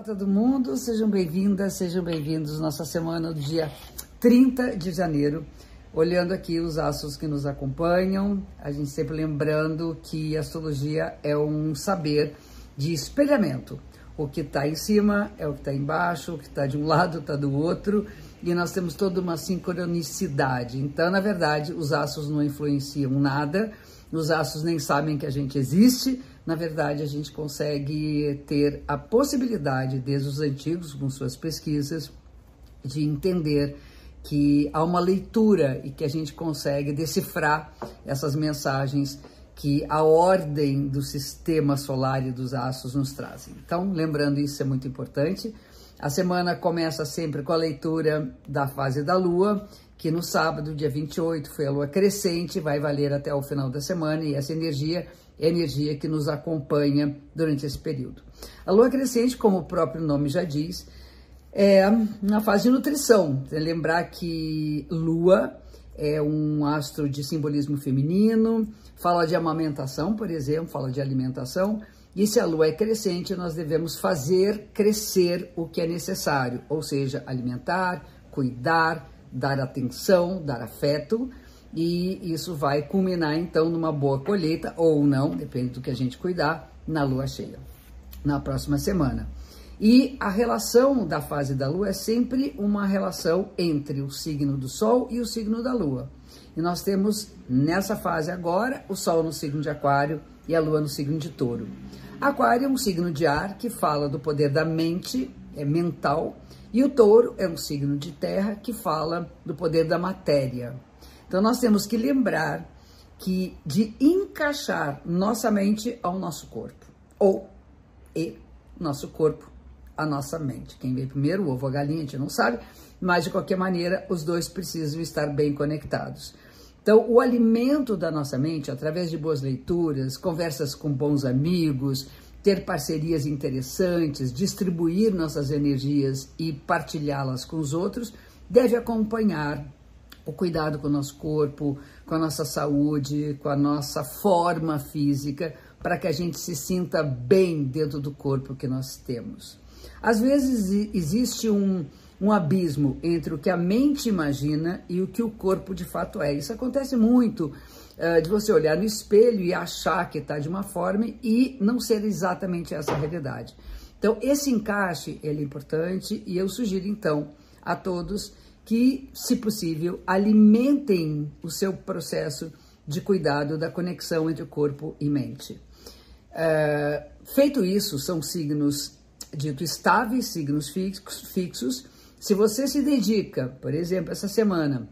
Olá todo mundo, sejam bem-vindas, sejam bem-vindos nossa semana do dia 30 de janeiro. Olhando aqui os astros que nos acompanham, a gente sempre lembrando que astrologia é um saber de espelhamento. O que está em cima é o que está embaixo, o que está de um lado está do outro, e nós temos toda uma sincronicidade. Então, na verdade, os astros não influenciam nada, os astros nem sabem que a gente existe, na verdade, a gente consegue ter a possibilidade, desde os antigos, com suas pesquisas, de entender que há uma leitura e que a gente consegue decifrar essas mensagens que a ordem do sistema solar e dos astros nos trazem. Então, lembrando isso é muito importante. A semana começa sempre com a leitura da fase da lua, que no sábado, dia 28, foi a lua crescente, vai valer até o final da semana e essa energia é energia que nos acompanha durante esse período. A lua crescente, como o próprio nome já diz, é uma fase de nutrição. Lembrar que lua é um astro de simbolismo feminino, fala de amamentação, por exemplo, fala de alimentação. E se a lua é crescente, nós devemos fazer crescer o que é necessário, ou seja, alimentar, cuidar, dar atenção, dar afeto e isso vai culminar então numa boa colheita ou não, depende do que a gente cuidar, na lua cheia, na próxima semana. E a relação da fase da lua é sempre uma relação entre o signo do sol e o signo da lua. E nós temos nessa fase agora o sol no signo de Aquário e a lua no signo de Touro. Aquário é um signo de ar que fala do poder da mente, é mental, e o Touro é um signo de terra que fala do poder da matéria, então nós temos que lembrar que de encaixar nossa mente ao nosso corpo, ou e nosso corpo à nossa mente. Quem veio primeiro, o ovo ou a galinha, a gente não sabe, mas de qualquer maneira os dois precisam estar bem conectados. Então, o alimento da nossa mente, através de boas leituras, conversas com bons amigos, ter parcerias interessantes, distribuir nossas energias e partilhá-las com os outros, deve acompanhar o cuidado com o nosso corpo, com a nossa saúde, com a nossa forma física, para que a gente se sinta bem dentro do corpo que nós temos. Às vezes existe um, um abismo entre o que a mente imagina e o que o corpo de fato é. Isso acontece muito uh, de você olhar no espelho e achar que está de uma forma e não ser exatamente essa realidade. Então, esse encaixe ele é importante e eu sugiro então a todos que, se possível, alimentem o seu processo de cuidado da conexão entre corpo e mente. É, feito isso, são signos dito estáveis, signos fixos. Se você se dedica, por exemplo, essa semana,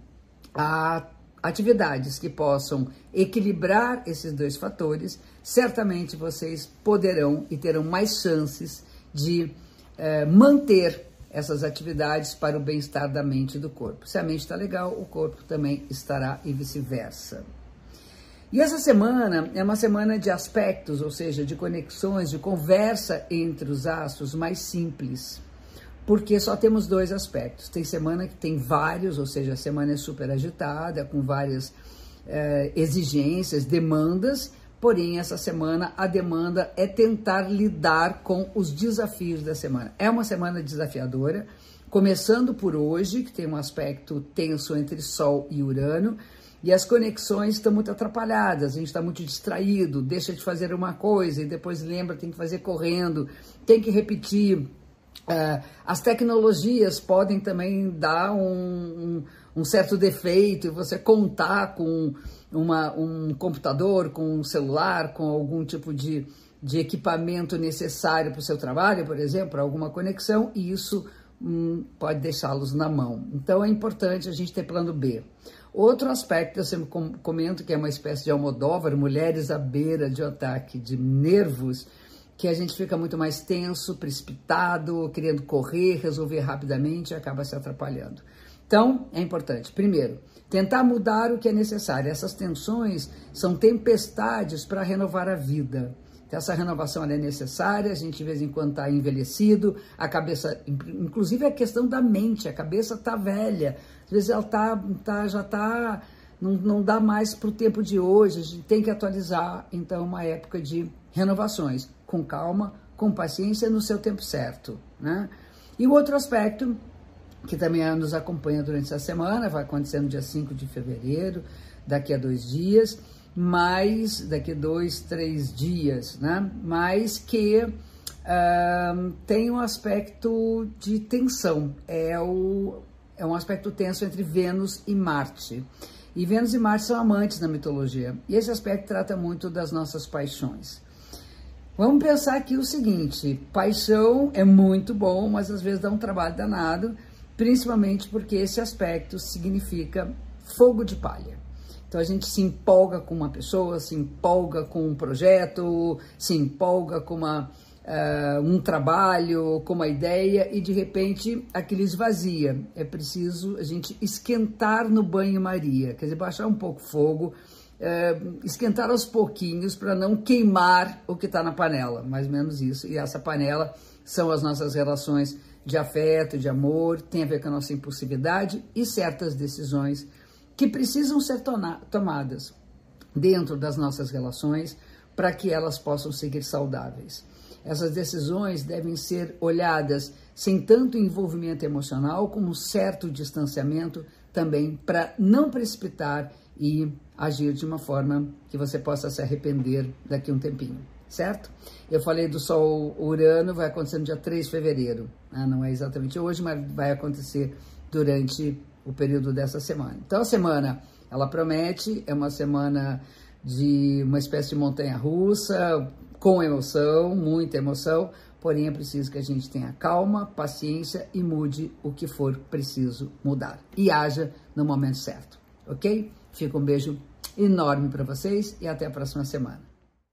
a atividades que possam equilibrar esses dois fatores, certamente vocês poderão e terão mais chances de é, manter essas atividades para o bem-estar da mente e do corpo. Se a mente está legal, o corpo também estará e vice-versa. E essa semana é uma semana de aspectos, ou seja, de conexões, de conversa entre os astros mais simples, porque só temos dois aspectos. Tem semana que tem vários, ou seja, a semana é super agitada, com várias eh, exigências, demandas, Porém, essa semana a demanda é tentar lidar com os desafios da semana. É uma semana desafiadora, começando por hoje, que tem um aspecto tenso entre Sol e Urano, e as conexões estão muito atrapalhadas, a gente está muito distraído, deixa de fazer uma coisa e depois lembra, tem que fazer correndo, tem que repetir. Uh, as tecnologias podem também dar um, um, um certo defeito e você contar com uma, um computador, com um celular, com algum tipo de, de equipamento necessário para o seu trabalho, por exemplo, alguma conexão, e isso hum, pode deixá-los na mão. Então é importante a gente ter plano B. Outro aspecto, eu sempre comento que é uma espécie de almodóvar, mulheres à beira de um ataque de nervos, que a gente fica muito mais tenso, precipitado, querendo correr, resolver rapidamente e acaba se atrapalhando. Então, é importante, primeiro, tentar mudar o que é necessário. Essas tensões são tempestades para renovar a vida. Essa renovação é necessária, a gente de vez em quando está envelhecido, a cabeça, inclusive a questão da mente, a cabeça está velha, às vezes ela tá, tá já está, não, não dá mais para o tempo de hoje, a gente tem que atualizar, então, uma época de renovações, com calma, com paciência, no seu tempo certo. né? E o outro aspecto que também nos acompanha durante essa semana, vai acontecer no dia 5 de fevereiro, daqui a dois dias, mas daqui a dois, três dias, né? Mas que uh, tem um aspecto de tensão, é, o, é um aspecto tenso entre Vênus e Marte. E Vênus e Marte são amantes na mitologia, e esse aspecto trata muito das nossas paixões. Vamos pensar aqui o seguinte: paixão é muito bom, mas às vezes dá um trabalho danado, principalmente porque esse aspecto significa fogo de palha. Então a gente se empolga com uma pessoa, se empolga com um projeto, se empolga com uma, uh, um trabalho, com uma ideia e de repente aquilo esvazia. É preciso a gente esquentar no banho-maria, quer dizer, baixar um pouco o fogo, é, esquentar aos pouquinhos para não queimar o que está na panela, mais ou menos isso. E essa panela são as nossas relações de afeto, de amor, tem a ver com a nossa impulsividade e certas decisões que precisam ser tomadas dentro das nossas relações para que elas possam seguir saudáveis. Essas decisões devem ser olhadas sem tanto envolvimento emocional, como um certo distanciamento também para não precipitar e agir de uma forma que você possa se arrepender daqui a um tempinho, certo? Eu falei do Sol Urano, vai acontecer no dia 3 de fevereiro, né? não é exatamente hoje, mas vai acontecer durante o período dessa semana. Então a semana, ela promete, é uma semana de uma espécie de montanha russa, com emoção, muita emoção, porém é preciso que a gente tenha calma, paciência e mude o que for preciso mudar. E haja no momento certo, ok? Fica um beijo enorme para vocês e até a próxima semana.